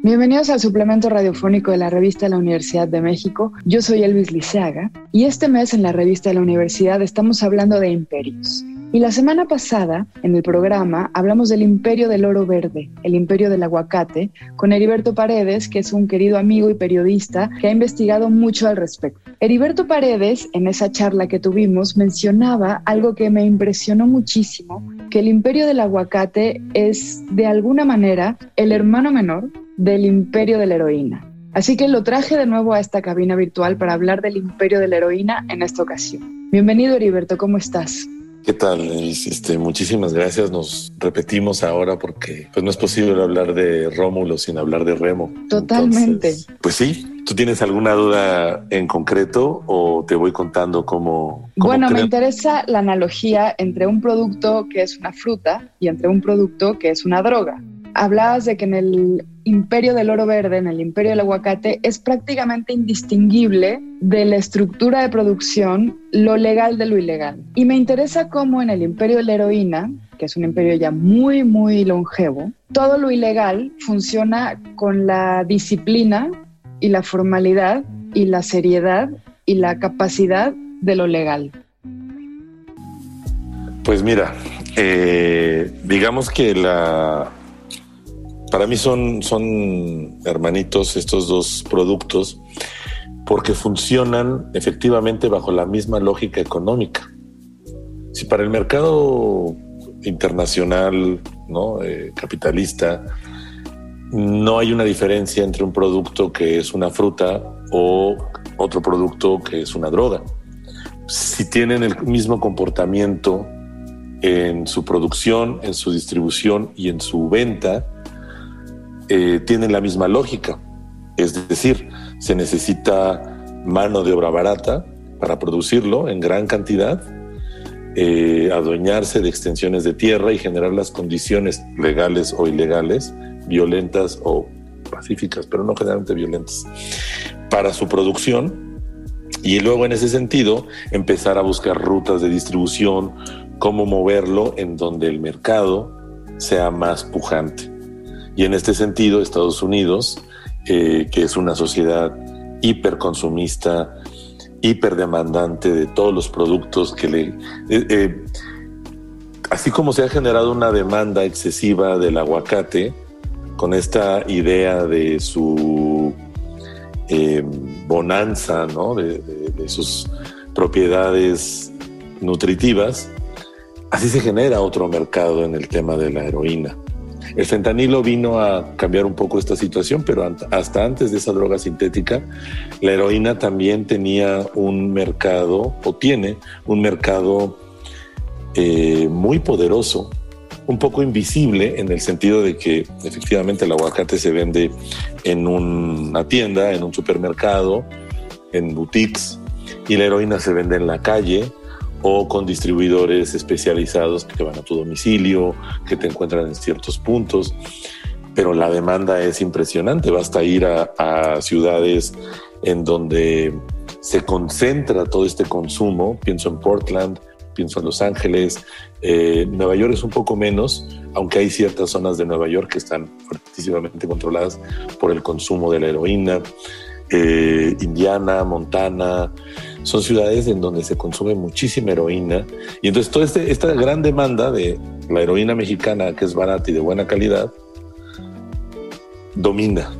Bienvenidos al suplemento radiofónico de la revista de la Universidad de México. Yo soy Elvis Liceaga y este mes en la revista de la universidad estamos hablando de imperios. Y la semana pasada, en el programa, hablamos del imperio del oro verde, el imperio del aguacate, con Heriberto Paredes, que es un querido amigo y periodista que ha investigado mucho al respecto. Heriberto Paredes, en esa charla que tuvimos, mencionaba algo que me impresionó muchísimo, que el imperio del aguacate es, de alguna manera, el hermano menor del imperio de la heroína. Así que lo traje de nuevo a esta cabina virtual para hablar del imperio de la heroína en esta ocasión. Bienvenido Heriberto, ¿cómo estás? ¿Qué tal? Este, muchísimas gracias. Nos repetimos ahora porque pues, no es posible hablar de Rómulo sin hablar de Remo. Totalmente. pues sí. ¿Tú tienes alguna duda en concreto o te voy contando cómo? bueno, me interesa la analogía entre un producto que es una fruta y entre un producto que es una droga hablabas de que en el imperio del oro verde, en el imperio del aguacate, es prácticamente indistinguible de la estructura de producción lo legal de lo ilegal. Y me interesa cómo en el imperio de la heroína, que es un imperio ya muy, muy longevo, todo lo ilegal funciona con la disciplina y la formalidad y la seriedad y la capacidad de lo legal. Pues mira, eh, digamos que la, para mí son, son hermanitos estos dos productos porque funcionan efectivamente bajo la misma lógica económica. Si para el mercado internacional, ¿no? Eh, capitalista, no hay una diferencia entre un producto que es una fruta o otro producto que es una droga. Si tienen el mismo comportamiento en su producción, en su distribución y en su venta, eh, tienen la misma lógica. Es decir, se necesita mano de obra barata para producirlo en gran cantidad, eh, adueñarse de extensiones de tierra y generar las condiciones legales o ilegales, violentas o pacíficas, pero no generalmente violentas, para su producción. Y luego en ese sentido empezar a buscar rutas de distribución, cómo moverlo en donde el mercado sea más pujante. Y en este sentido, Estados Unidos, eh, que es una sociedad hiperconsumista, hiperdemandante de todos los productos que le... Eh, eh, así como se ha generado una demanda excesiva del aguacate, con esta idea de su bonanza, ¿no? de, de sus propiedades nutritivas, así se genera otro mercado en el tema de la heroína. El fentanilo vino a cambiar un poco esta situación, pero hasta antes de esa droga sintética, la heroína también tenía un mercado, o tiene un mercado eh, muy poderoso, un poco invisible en el sentido de que efectivamente el aguacate se vende en una tienda, en un supermercado, en boutiques, y la heroína se vende en la calle, o con distribuidores especializados que van a tu domicilio, que te encuentran en ciertos puntos. Pero la demanda es impresionante. Basta ir a, ciudades en donde se concentra todo este consumo. Pienso en Portland, pienso en Los Ángeles. Eh, Nueva York es un poco menos, aunque hay ciertas zonas de Nueva York que están fuertísimamente controladas por el consumo de la heroína. Eh, Indiana, Montana, son ciudades en donde se consume muchísima heroína. Y entonces toda este, esta gran demanda de la heroína mexicana, que es barata y de buena calidad, domina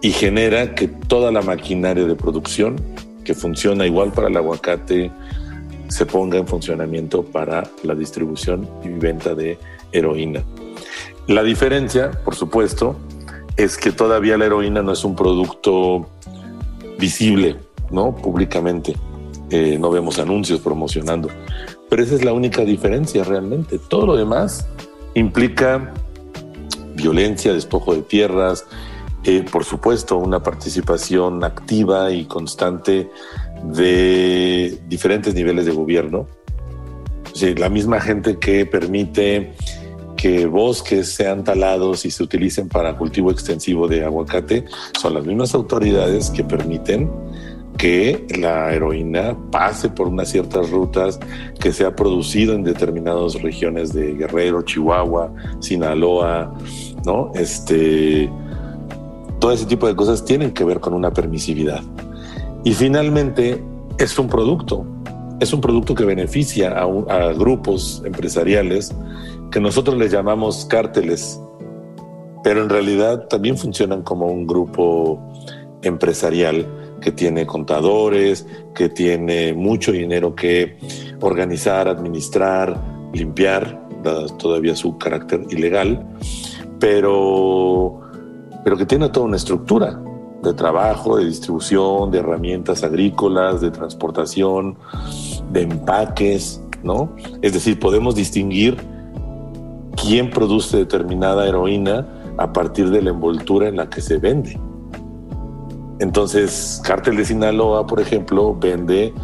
y genera que toda la maquinaria de producción, que funciona igual para el aguacate, se ponga en funcionamiento para la distribución y venta de heroína. La diferencia, por supuesto, es que todavía la heroína no es un producto visible, ¿no? Públicamente. Eh, no vemos anuncios promocionando. Pero esa es la única diferencia realmente. Todo lo demás implica violencia, despojo de tierras, eh, por supuesto, una participación activa y constante de diferentes niveles de gobierno la misma gente que permite que bosques sean talados y se utilicen para cultivo extensivo de aguacate son las mismas autoridades que permiten que la heroína pase por unas ciertas rutas, que sea producido en determinadas regiones de Guerrero, Chihuahua, Sinaloa, ¿no? Este, todo ese tipo de cosas tienen que ver con una permisividad. Y finalmente es un producto, es un producto que beneficia a grupos empresariales que nosotros les llamamos cárteles, pero en realidad también funcionan como un grupo empresarial que tiene contadores, que tiene mucho dinero que organizar, administrar, limpiar, todavía su carácter ilegal, pero, pero que tiene toda una estructura de trabajo, de distribución, de herramientas agrícolas, de transportación, de empaques, ¿no? Es decir, podemos distinguir quién produce determinada heroína a partir de la envoltura en la que se vende. Entonces, Cártel de Sinaloa, por ejemplo, vende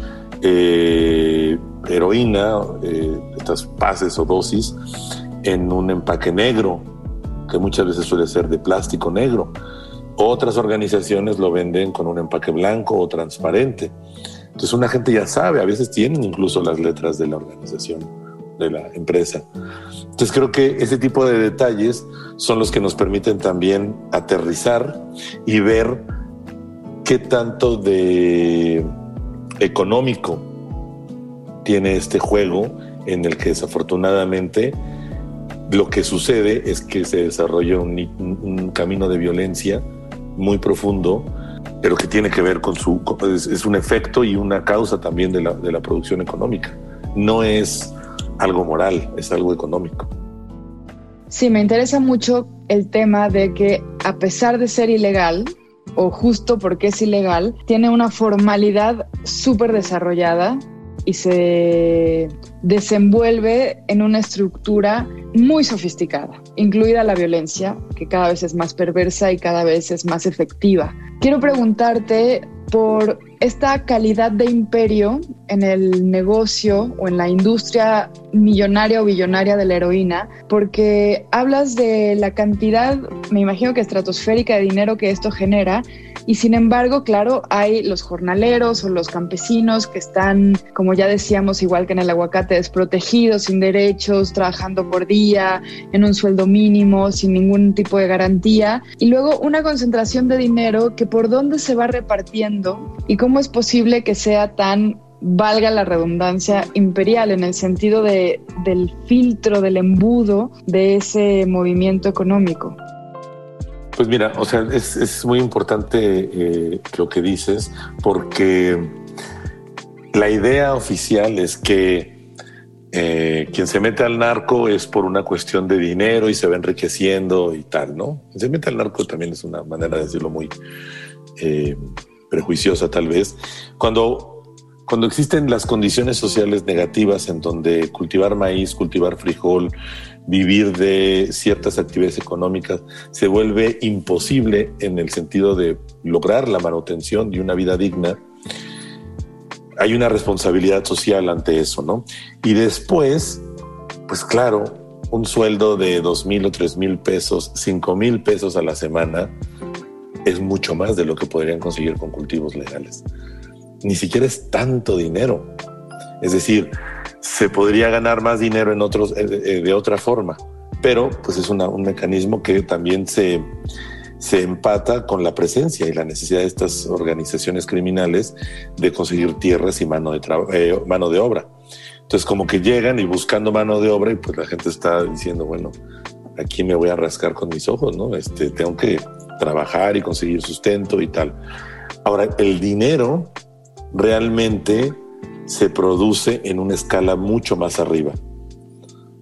eh, heroína, eh, estas pases o dosis, en un empaque negro, que muchas veces suele ser de plástico negro. Otras organizaciones lo venden con un empaque blanco o transparente. Entonces una gente ya sabe, a veces tienen incluso las letras de la organización, de la empresa. Entonces creo que ese tipo de detalles son los que nos permiten también aterrizar y ver qué tanto de económico tiene este juego en el que desafortunadamente lo que sucede es que se desarrolla un, camino de violencia muy profundo, pero que tiene que ver con su... Es, un efecto y una causa también de la, de la producción económica. No es algo moral, es algo económico. Sí, me interesa mucho el tema de que a pesar de ser ilegal, o justo porque es ilegal, tiene una formalidad súper desarrollada y se desenvuelve en una estructura muy sofisticada, incluida la violencia, que cada vez es más perversa y cada vez es más efectiva. Quiero preguntarte por esta calidad de imperio en el negocio o en la industria millonaria o billonaria de la heroína, porque hablas de la cantidad, me imagino que estratosférica de dinero que esto genera, y sin embargo, claro, hay los jornaleros o los campesinos que están, como ya decíamos, igual que en el aguacate, desprotegidos, sin derechos, trabajando por día, en un sueldo mínimo, sin ningún tipo de garantía. Y luego una concentración de dinero que por dónde se va repartiendo y cómo es posible que sea tan valga la redundancia, imperial en el sentido de, del filtro, del embudo de ese movimiento económico. Pues mira, o sea, es, muy importante eh, lo que dices, porque la idea oficial es que eh, quien se mete al narco es por una cuestión de dinero y se va enriqueciendo y tal, ¿no? Quien se mete al narco también es una manera de decirlo muy eh, prejuiciosa tal vez. Cuando cuando existen las condiciones sociales negativas en donde cultivar maíz, cultivar frijol, vivir de ciertas actividades económicas se vuelve imposible en el sentido de lograr la manutención de una vida digna, hay una responsabilidad social ante eso, ¿no? Y después, pues claro, un sueldo de dos mil o tres mil pesos, cinco mil pesos a la semana, es mucho más de lo que podrían conseguir con cultivos legales ni siquiera es tanto dinero. Es decir, se podría ganar más dinero en otros, eh, eh, de otra forma, pero pues es un mecanismo que también se, se empata con la presencia y la necesidad de estas organizaciones criminales de conseguir tierras y mano de, eh, mano de obra. Entonces como que llegan y buscando mano de obra y pues la gente está diciendo, bueno, aquí me voy a rascar con mis ojos, ¿no? Este, tengo que trabajar y conseguir sustento y tal. Ahora, el dinero realmente se produce en una escala mucho más arriba.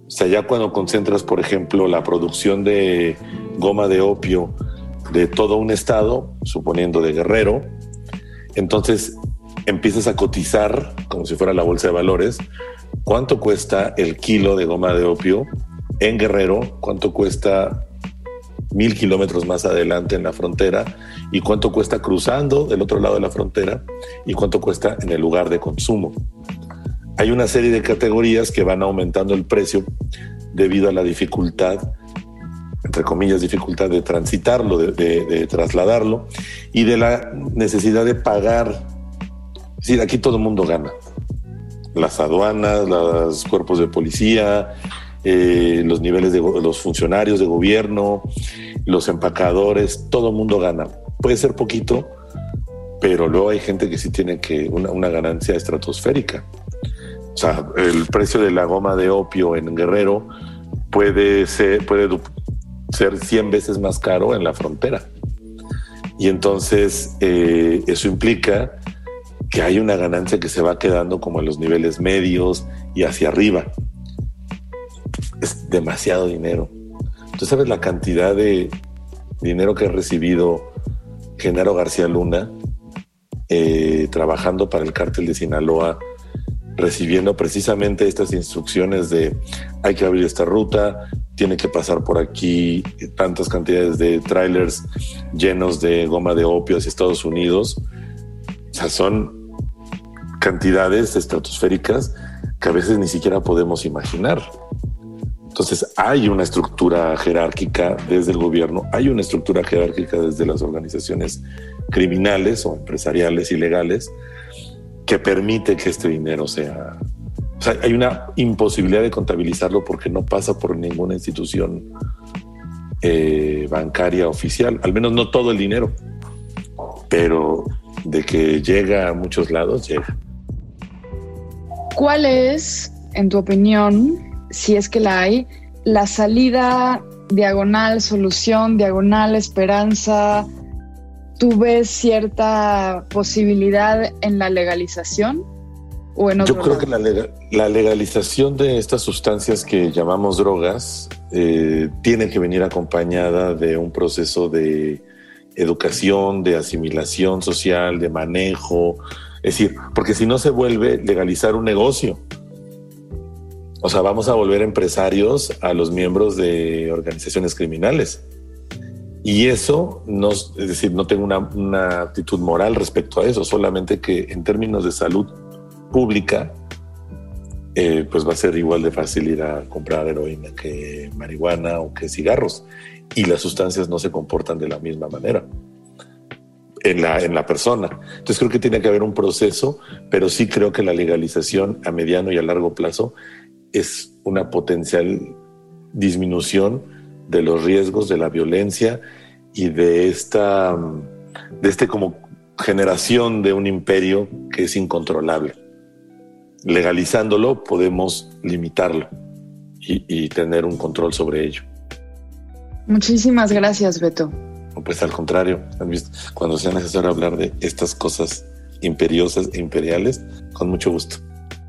O sea, ya cuando concentras, por ejemplo, la producción de goma de opio de todo un estado, suponiendo de Guerrero, entonces empiezas a cotizar, como si fuera la bolsa de valores, cuánto cuesta el kilo de goma de opio en Guerrero, cuánto cuesta mil kilómetros más adelante en la frontera y cuánto cuesta cruzando del otro lado de la frontera y cuánto cuesta en el lugar de consumo. hay una serie de categorías que van aumentando el precio debido a la dificultad, entre comillas, dificultad de transitarlo, de, trasladarlo y de la necesidad de pagar. Es decir, aquí todo el mundo gana. Las aduanas, los cuerpos de policía, eh, los niveles de los funcionarios de gobierno, los empacadores, todo el mundo gana. Puede ser poquito, pero luego hay gente que sí tiene que una, ganancia estratosférica. O sea, el precio de la goma de opio en Guerrero puede ser, puede ser 100 veces más caro en la frontera. Y entonces eh, eso implica que hay una ganancia que se va quedando como en los niveles medios y hacia arriba. Es demasiado dinero. Tú sabes la cantidad de dinero que ha recibido Genaro García Luna eh, trabajando para el cártel de Sinaloa recibiendo precisamente estas instrucciones de hay que abrir esta ruta, tiene que pasar por aquí tantas cantidades de trailers llenos de goma de opio hacia Estados Unidos. O sea, son cantidades estratosféricas que a veces ni siquiera podemos imaginar. Entonces hay una estructura jerárquica desde el gobierno, hay una estructura jerárquica desde las organizaciones criminales o empresariales ilegales que permite que este dinero sea... O sea, hay una imposibilidad de contabilizarlo porque no pasa por ninguna institución eh, bancaria oficial, al menos no todo el dinero, pero de que llega a muchos lados, llega. ¿Cuál es, en tu opinión, si es que la hay, la salida diagonal, solución, diagonal, esperanza, ¿Tú ves cierta posibilidad en la legalización? ¿O en Yo creo que la, legalización de estas sustancias que llamamos drogas eh, tiene que venir acompañada de un proceso de educación, de asimilación social, de manejo. Es decir, porque si no se vuelve legalizar un negocio. O sea, vamos a volver empresarios a los miembros de organizaciones criminales. Y eso, no, es decir, no tengo una, actitud moral respecto a eso, solamente que en términos de salud pública, eh, pues va a ser igual de fácil ir a comprar heroína que marihuana o que cigarros. Y las sustancias no se comportan de la misma manera en la, en la persona. Entonces creo que tiene que haber un proceso, pero sí creo que la legalización a mediano y a largo plazo es una potencial disminución de los riesgos de la violencia y de esta, de este como generación de un imperio que es incontrolable. Legalizándolo podemos limitarlo y, y tener un control sobre ello. Muchísimas gracias, Beto. Pues al contrario, cuando sea necesario hablar de estas cosas imperiosas e imperiales, con mucho gusto.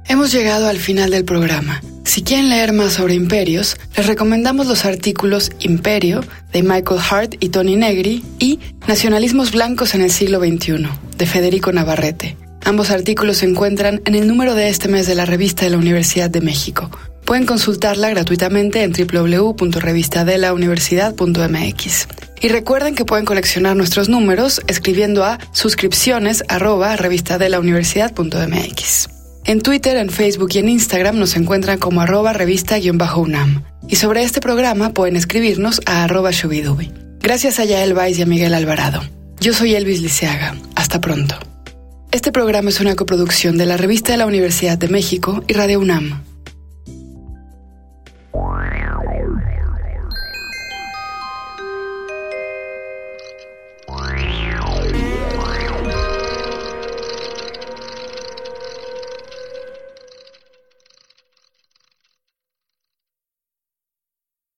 Hemos llegado al final del programa. Si quieren leer más sobre imperios, les recomendamos los artículos Imperio de Michael Hart y Tony Negri y Nacionalismos Blancos en el siglo XXI de Federico Navarrete. Ambos artículos se encuentran en el número de este mes de la revista de la Universidad de México. Pueden consultarla gratuitamente en www.revistadelauniversidad.mx. Y recuerden que pueden coleccionar nuestros números escribiendo a suscripciones. En Twitter, en Facebook y en Instagram nos encuentran como arroba revista-unam. Y sobre este programa pueden escribirnos a arroba shubidubi. Gracias a Yael Weiss y a Miguel Alvarado. Yo soy Elvis Liceaga. Hasta pronto. Este programa es una coproducción de la Revista de la Universidad de México y Radio UNAM.